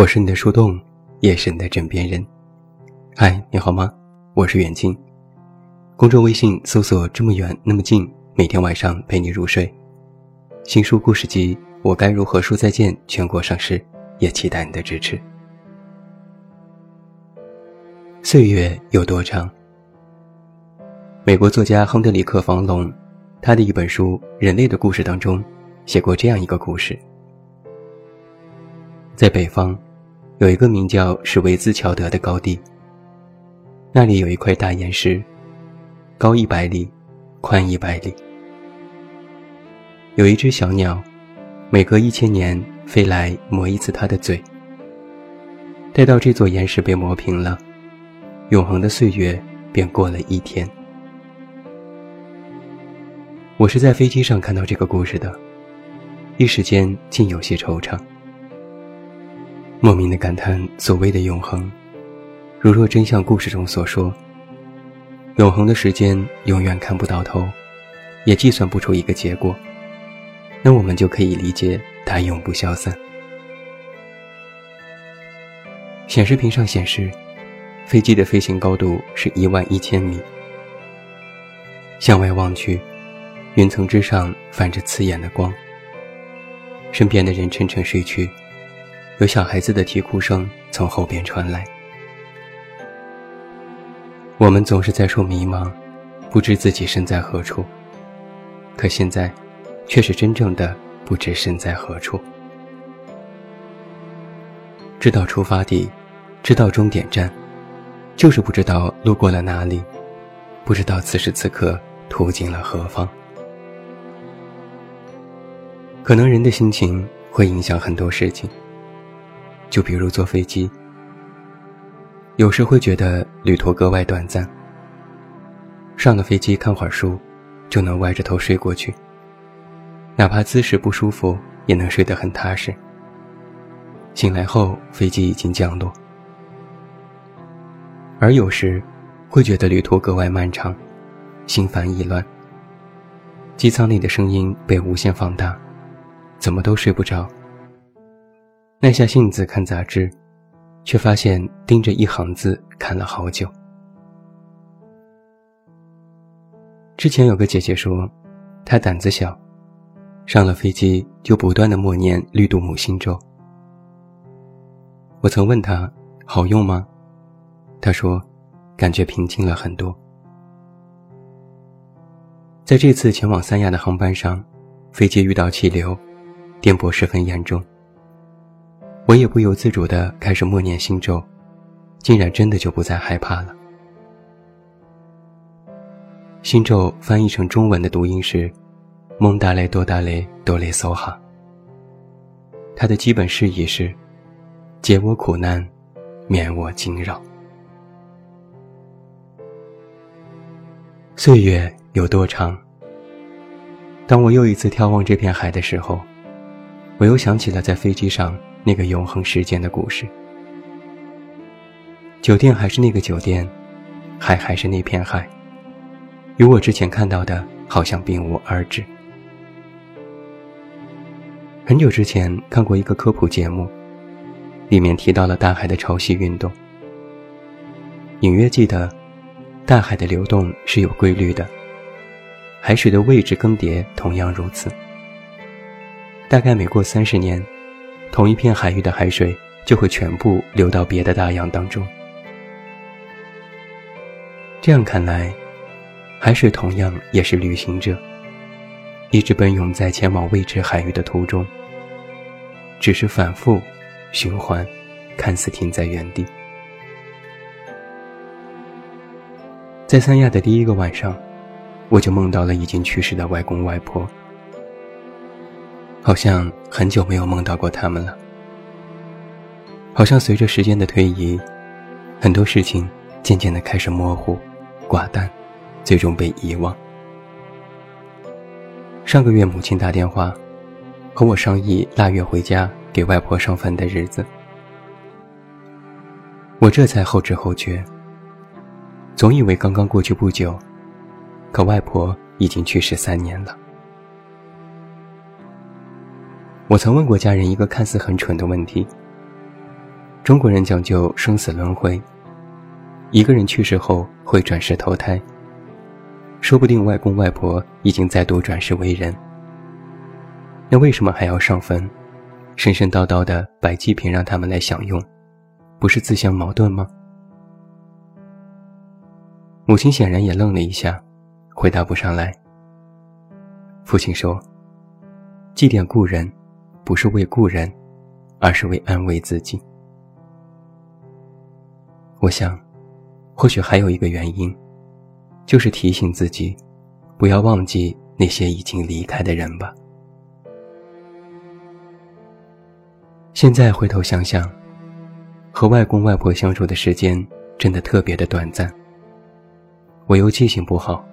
我是你的树洞，也是你的枕边人。嗨，你好吗？我是远近。公众微信搜索“这么远那么近”，每天晚上陪你入睡。新书故事集《我该如何说再见》全国上市，也期待你的支持。岁月有多长？美国作家亨德里克·房龙，他的一本书《人类的故事》当中，写过这样一个故事。在北方，有一个名叫史维兹乔德的高地。那里有一块大岩石，高一百里，宽一百里。有一只小鸟，每隔一千年飞来磨一次它的嘴。待到这座岩石被磨平了，永恒的岁月便过了一天。我是在飞机上看到这个故事的，一时间竟有些惆怅。莫名的感叹，所谓的永恒，如若真像故事中所说，永恒的时间永远看不到头，也计算不出一个结果，那我们就可以理解它永不消散。显示屏上显示，飞机的飞行高度是一万一千米。向外望去，云层之上泛着刺眼的光，身边的人沉沉睡去。有小孩子的啼哭声从后边传来。我们总是在说迷茫，不知自己身在何处。可现在，却是真正的不知身在何处。知道出发地，知道终点站，就是不知道路过了哪里，不知道此时此刻途经了何方。可能人的心情会影响很多事情。就比如坐飞机，有时会觉得旅途格外短暂。上了飞机看会儿书，就能歪着头睡过去。哪怕姿势不舒服，也能睡得很踏实。醒来后，飞机已经降落。而有时，会觉得旅途格外漫长，心烦意乱。机舱里的声音被无限放大，怎么都睡不着。耐下性子看杂志，却发现盯着一行字看了好久。之前有个姐姐说，她胆子小，上了飞机就不断的默念绿度母心咒。我曾问她好用吗？她说，感觉平静了很多。在这次前往三亚的航班上，飞机遇到气流，颠簸十分严重。我也不由自主地开始默念心咒，竟然真的就不再害怕了。心咒翻译成中文的读音是“蒙达雷多达雷多雷梭哈”。它的基本释义是：解我苦难，免我惊扰。岁月有多长？当我又一次眺望这片海的时候，我又想起了在飞机上。那个永恒时间的故事，酒店还是那个酒店，海还是那片海，与我之前看到的好像并无二致。很久之前看过一个科普节目，里面提到了大海的潮汐运动，隐约记得，大海的流动是有规律的，海水的位置更迭同样如此。大概每过三十年。同一片海域的海水就会全部流到别的大洋当中。这样看来，海水同样也是旅行者，一直奔涌在前往未知海域的途中，只是反复循环，看似停在原地。在三亚的第一个晚上，我就梦到了已经去世的外公外婆。好像很久没有梦到过他们了。好像随着时间的推移，很多事情渐渐的开始模糊、寡淡，最终被遗忘。上个月母亲打电话，和我商议腊月回家给外婆上坟的日子，我这才后知后觉。总以为刚刚过去不久，可外婆已经去世三年了。我曾问过家人一个看似很蠢的问题：中国人讲究生死轮回，一个人去世后会转世投胎。说不定外公外婆已经再度转世为人，那为什么还要上坟，神神叨叨的摆祭品让他们来享用，不是自相矛盾吗？母亲显然也愣了一下，回答不上来。父亲说：“祭奠故人，不是为故人，而是为安慰自己。”我想，或许还有一个原因。就是提醒自己，不要忘记那些已经离开的人吧。现在回头想想，和外公外婆相处的时间真的特别的短暂。我又记性不好，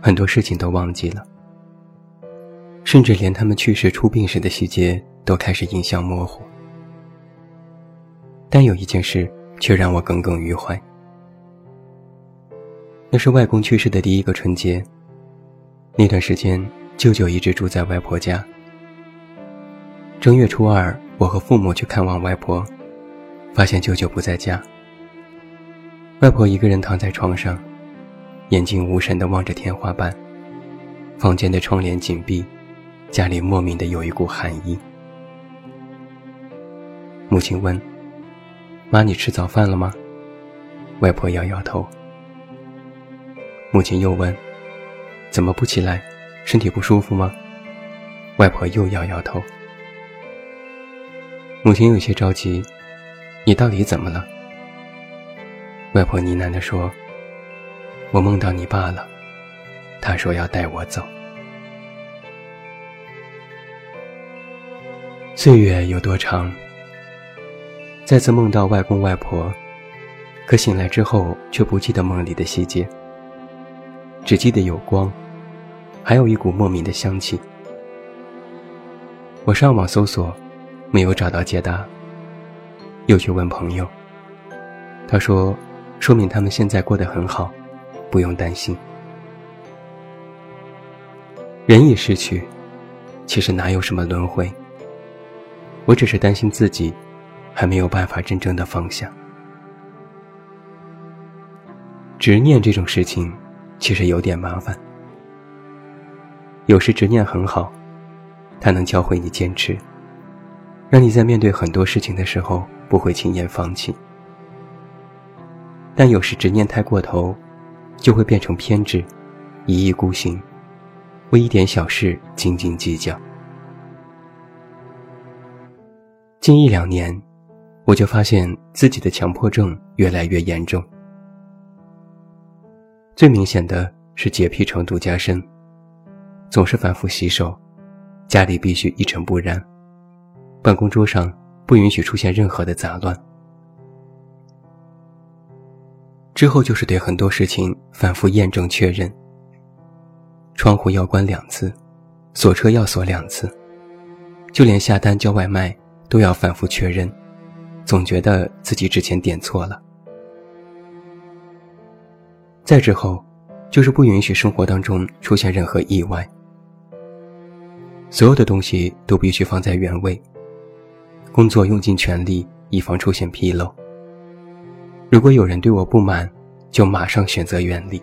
很多事情都忘记了，甚至连他们去世出殡时的细节都开始印象模糊。但有一件事却让我耿耿于怀。那是外公去世的第一个春节。那段时间，舅舅一直住在外婆家。正月初二，我和父母去看望外婆，发现舅舅不在家。外婆一个人躺在床上，眼睛无神地望着天花板，房间的窗帘紧闭，家里莫名的有一股寒意。母亲问：“妈，你吃早饭了吗？”外婆摇摇头。母亲又问：“怎么不起来？身体不舒服吗？”外婆又摇摇头。母亲有些着急：“你到底怎么了？”外婆呢喃地说：“我梦到你爸了，他说要带我走。”岁月有多长？再次梦到外公外婆，可醒来之后却不记得梦里的细节。只记得有光，还有一股莫名的香气。我上网搜索，没有找到解答。又去问朋友，他说：“说明他们现在过得很好，不用担心。”人已逝去，其实哪有什么轮回？我只是担心自己，还没有办法真正的放下。执念这种事情。其实有点麻烦。有时执念很好，它能教会你坚持，让你在面对很多事情的时候不会轻言放弃。但有时执念太过头，就会变成偏执，一意孤行，为一点小事斤斤计较。近一两年，我就发现自己的强迫症越来越严重。最明显的是洁癖程度加深，总是反复洗手，家里必须一尘不染，办公桌上不允许出现任何的杂乱。之后就是对很多事情反复验证确认，窗户要关两次，锁车要锁两次，就连下单叫外卖都要反复确认，总觉得自己之前点错了。再之后，就是不允许生活当中出现任何意外，所有的东西都必须放在原位。工作用尽全力，以防出现纰漏。如果有人对我不满，就马上选择远离。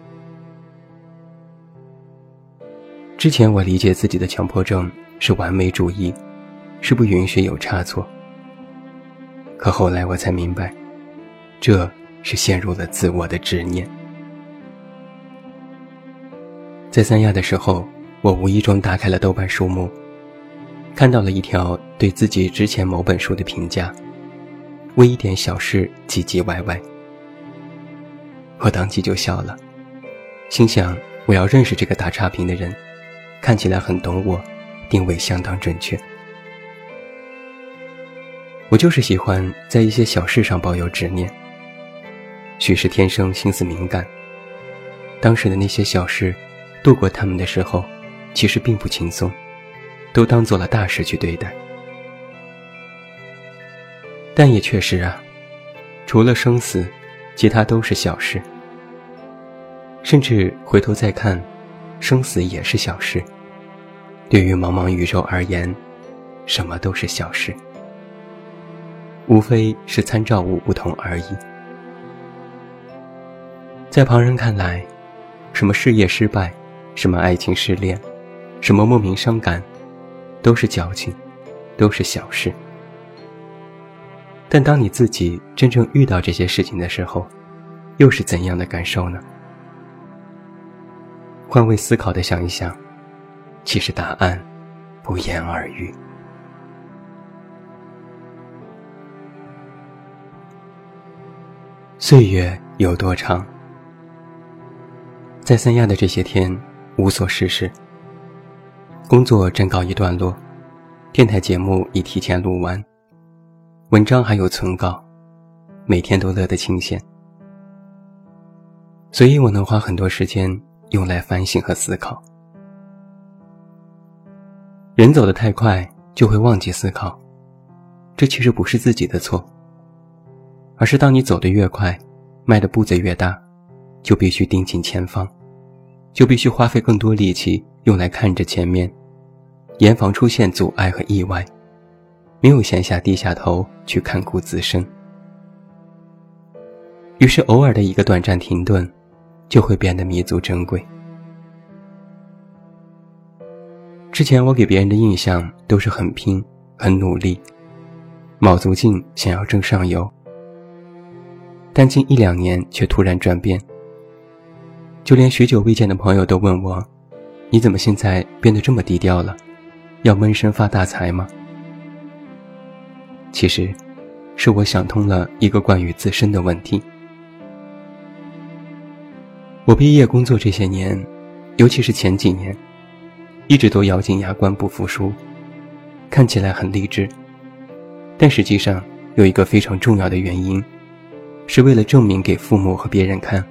之前我理解自己的强迫症是完美主义，是不允许有差错。可后来我才明白，这是陷入了自我的执念。在三亚的时候，我无意中打开了豆瓣书目，看到了一条对自己之前某本书的评价：为一点小事唧唧歪歪。我当即就笑了，心想我要认识这个打差评的人，看起来很懂我，定位相当准确。我就是喜欢在一些小事上抱有执念，许是天生心思敏感，当时的那些小事。度过他们的时候，其实并不轻松，都当做了大事去对待。但也确实啊，除了生死，其他都是小事。甚至回头再看，生死也是小事。对于茫茫宇宙而言，什么都是小事。无非是参照物不同而已。在旁人看来，什么事业失败，什么爱情失恋，什么莫名伤感，都是矫情，都是小事。但当你自己真正遇到这些事情的时候，又是怎样的感受呢？换位思考的想一想，其实答案不言而喻。岁月有多长？在三亚的这些天，无所事事，工作正告一段落，电台节目已提前录完，文章还有存稿，每天都乐得清闲，所以我能花很多时间用来反省和思考。人走得太快，就会忘记思考，这其实不是自己的错。而是当你走得越快，迈的步子越大，就必须盯紧前方，就必须花费更多力气用来看着前面，严防出现阻碍和意外，没有闲暇低下头去看顾自身。于是，偶尔的一个短暂停顿，就会变得弥足珍贵。之前我给别人的印象都是很拼、很努力，卯足劲想要争上游。但近一两年却突然转变，就连许久未见的朋友都问我：“你怎么现在变得这么低调了？要闷声发大财吗？”其实，是我想通了一个关于自身的问题。我毕业工作这些年，尤其是前几年，一直都咬紧牙关不服输，看起来很励志，但实际上有一个非常重要的原因。是为了证明给父母和别人看，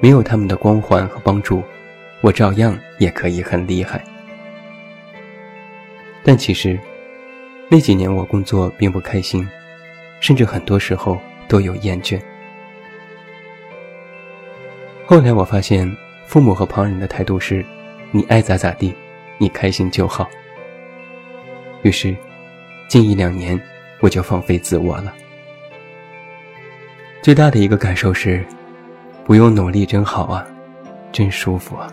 没有他们的光环和帮助，我照样也可以很厉害。但其实，那几年我工作并不开心，甚至很多时候都有厌倦。后来我发现，父母和旁人的态度是：你爱咋咋地，你开心就好。于是，近一两年我就放飞自我了。最大的一个感受是，不用努力真好啊，真舒服啊。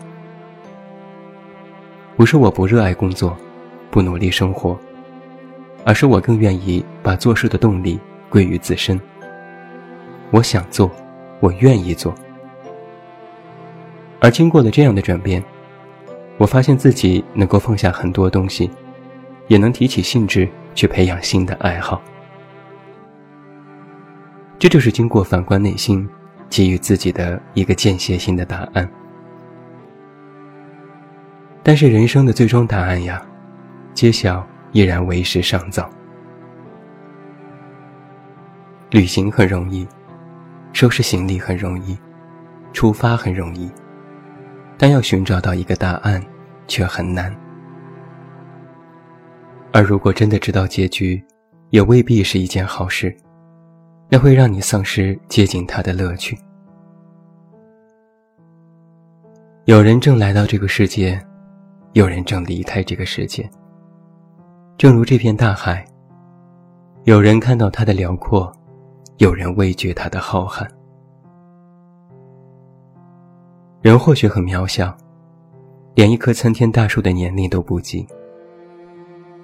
不是我不热爱工作，不努力生活，而是我更愿意把做事的动力归于自身。我想做，我愿意做。而经过了这样的转变，我发现自己能够放下很多东西，也能提起兴致去培养新的爱好。这就是经过反观内心，给予自己的一个间歇性的答案。但是人生的最终答案呀，揭晓依然为时尚早。旅行很容易，收拾行李很容易，出发很容易，但要寻找到一个答案却很难。而如果真的知道结局，也未必是一件好事。那会让你丧失接近他的乐趣。有人正来到这个世界，有人正离开这个世界。正如这片大海，有人看到它的辽阔，有人畏惧它的浩瀚。人或许很渺小，连一棵参天大树的年龄都不及，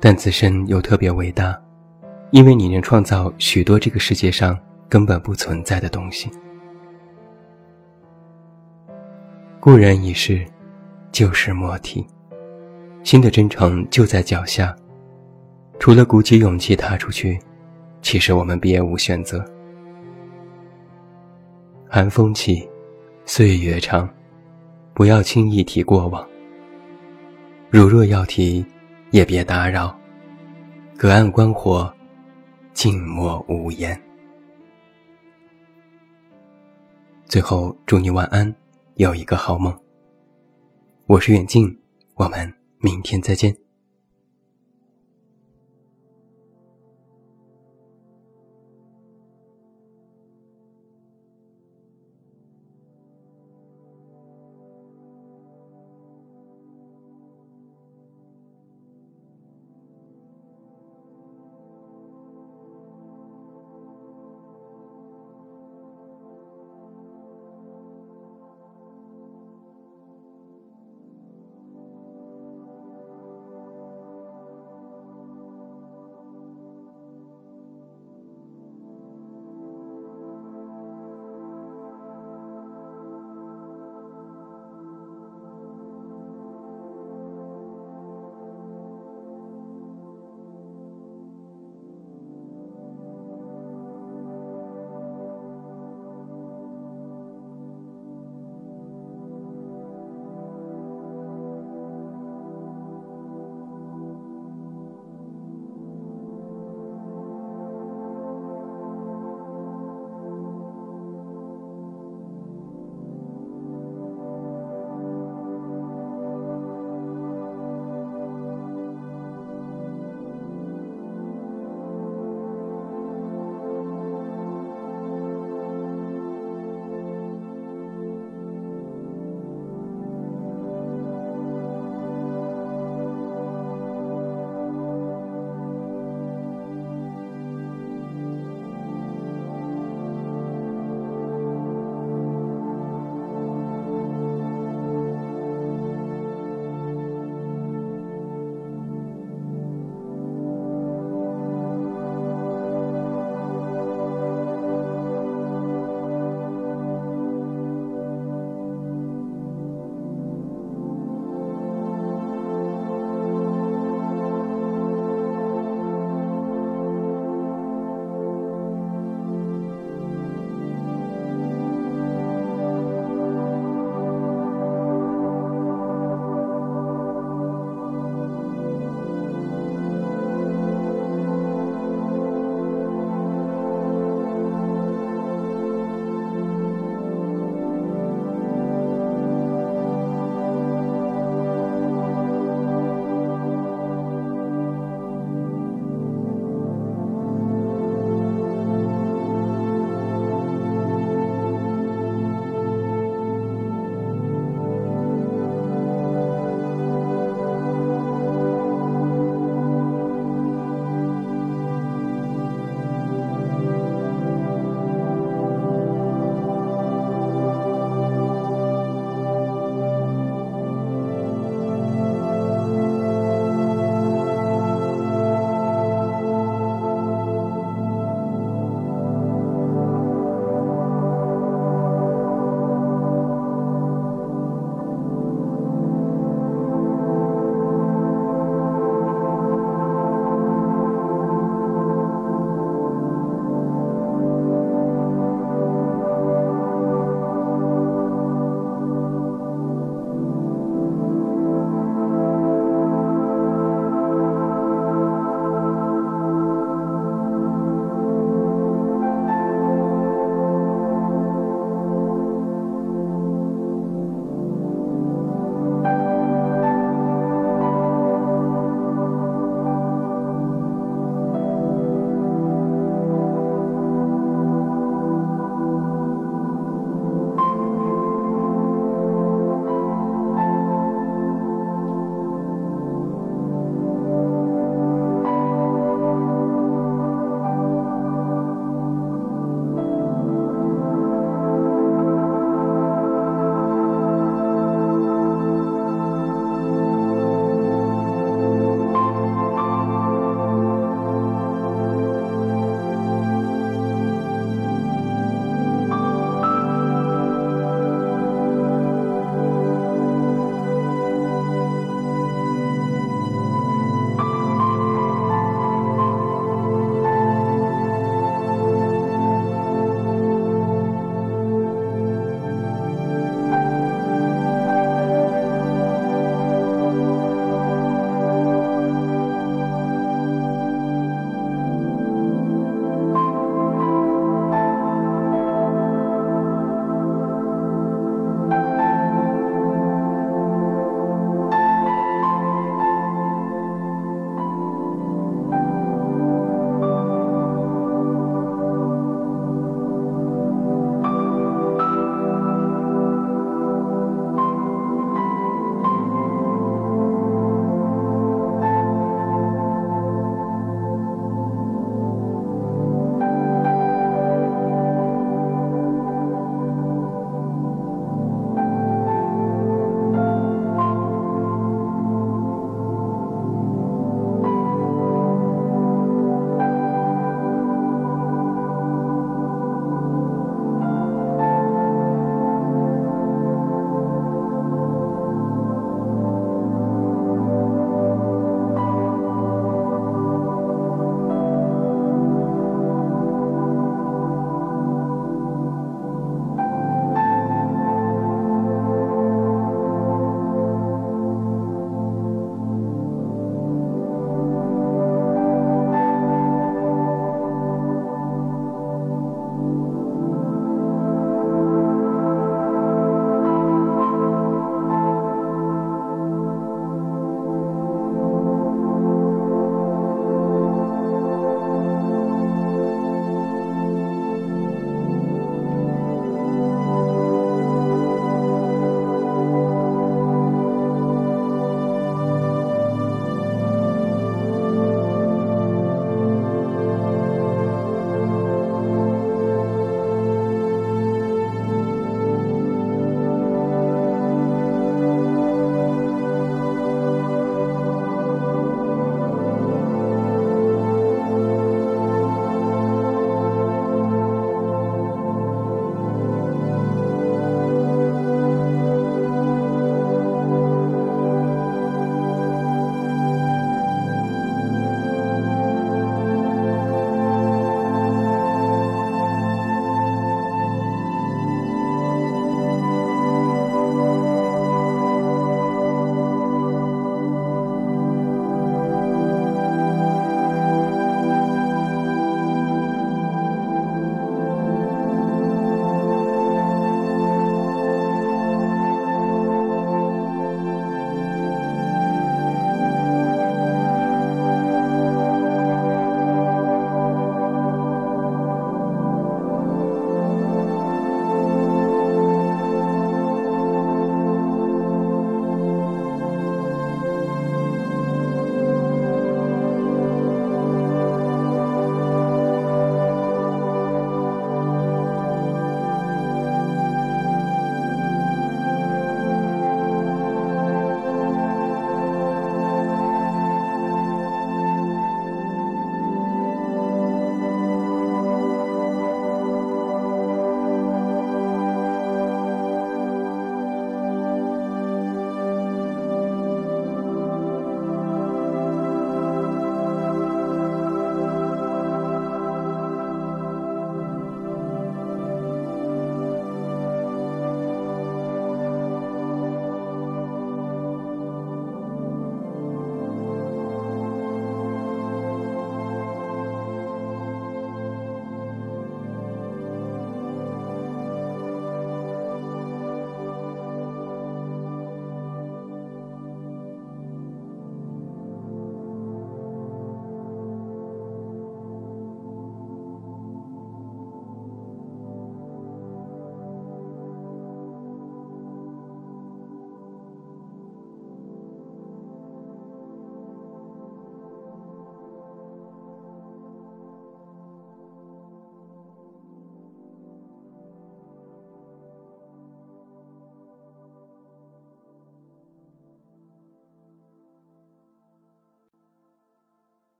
但自身又特别伟大。因为你能创造许多这个世界上根本不存在的东西。故人已逝，旧事莫提，新的征程就在脚下。除了鼓起勇气踏出去，其实我们别无选择。寒风起，岁月长，不要轻易提过往。如若要提，也别打扰。隔岸观火。静默无言。最后，祝你晚安，有一个好梦。我是远近，我们明天再见。